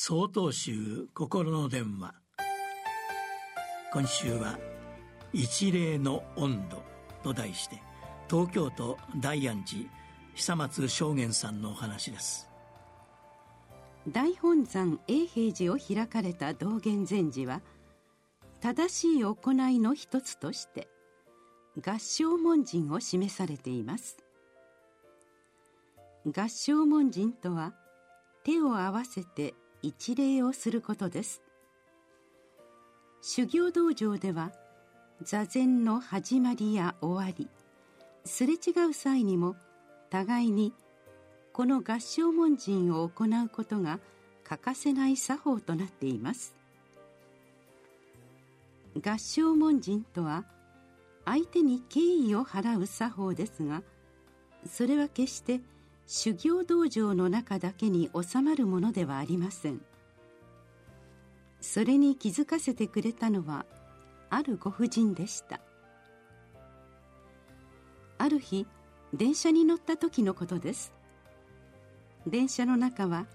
総統集心の電話。今週は「一例の温度」と題して東京都大安寺久松正元さんのお話です。大本山永平寺を開かれた道元禅師は正しい行いの一つとして合唱門人を示されています。合唱門人とは手を合わせて一礼をすることです。修行道場では座禅の始まりや終わりすれ違う際にも互いにこの合唱門人を行うことが欠かせない作法となっています。合唱門人とは相手に敬意を払う作法ですがそれは決して修行道場の中だけに収まるものではありません。それに気づかせてくれたのはあるご婦人でした。ある日電車に乗った時のことです。電車の中は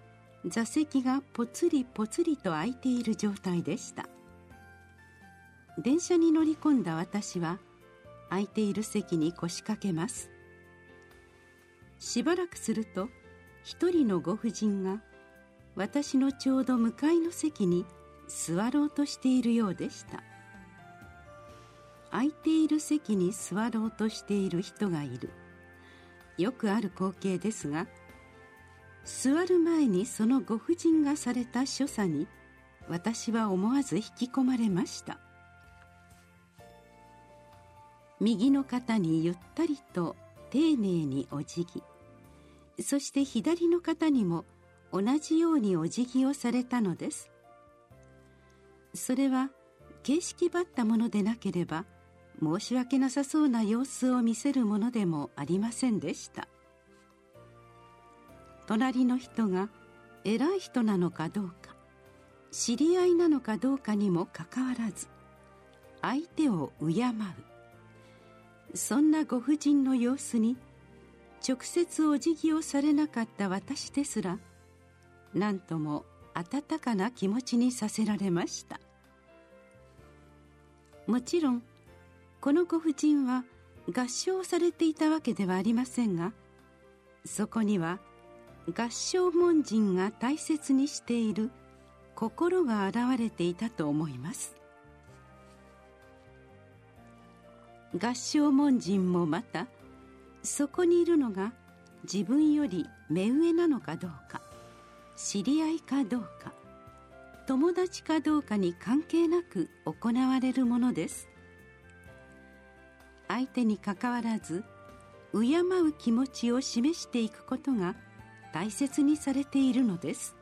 座席がぽつりぽつりと空いている状態でした。電車に乗り込んだ私は空いている席に腰掛けます。しばらくすると一人のご婦人が私のちょうど向かいの席に座ろうとしているようでした。空いている席に座ろうとしている人がいる。よくある光景ですが座る前にそのご婦人がされた所作に私は思わず引き込まれました。右の肩にゆったりと丁寧にお辞儀。そして左の方にも同じようにお辞儀をされたのです。それは形式ばったものでなければ申し訳なさそうな様子を見せるものでもありませんでした。隣の人が偉い人なのかどうか知り合いなのかどうかにもかかわらず相手を敬う。そんなご婦人の様子に直接お辞儀をされなかった私ですら何とも温かな気持ちにさせられました。もちろんこのご婦人は合唱されていたわけではありませんがそこには合唱門人が大切にしている心が現れていたと思います。合唱門人もまたそこにいるのが自分より目上なのかどうか知り合いかどうか友達かどうかに関係なく行われるものです。相手にかかわらず敬う気持ちを示していくことが大切にされているのです。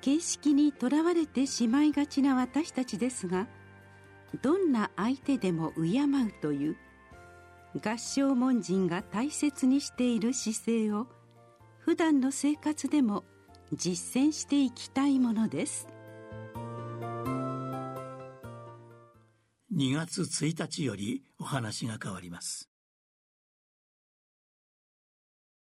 形式にとらわれてしまいがちな私たちですがどんな相手でも敬うという合唱門人が大切にしている姿勢を普段の生活でも実践していきたいものです。2月1日よりお話が変わります。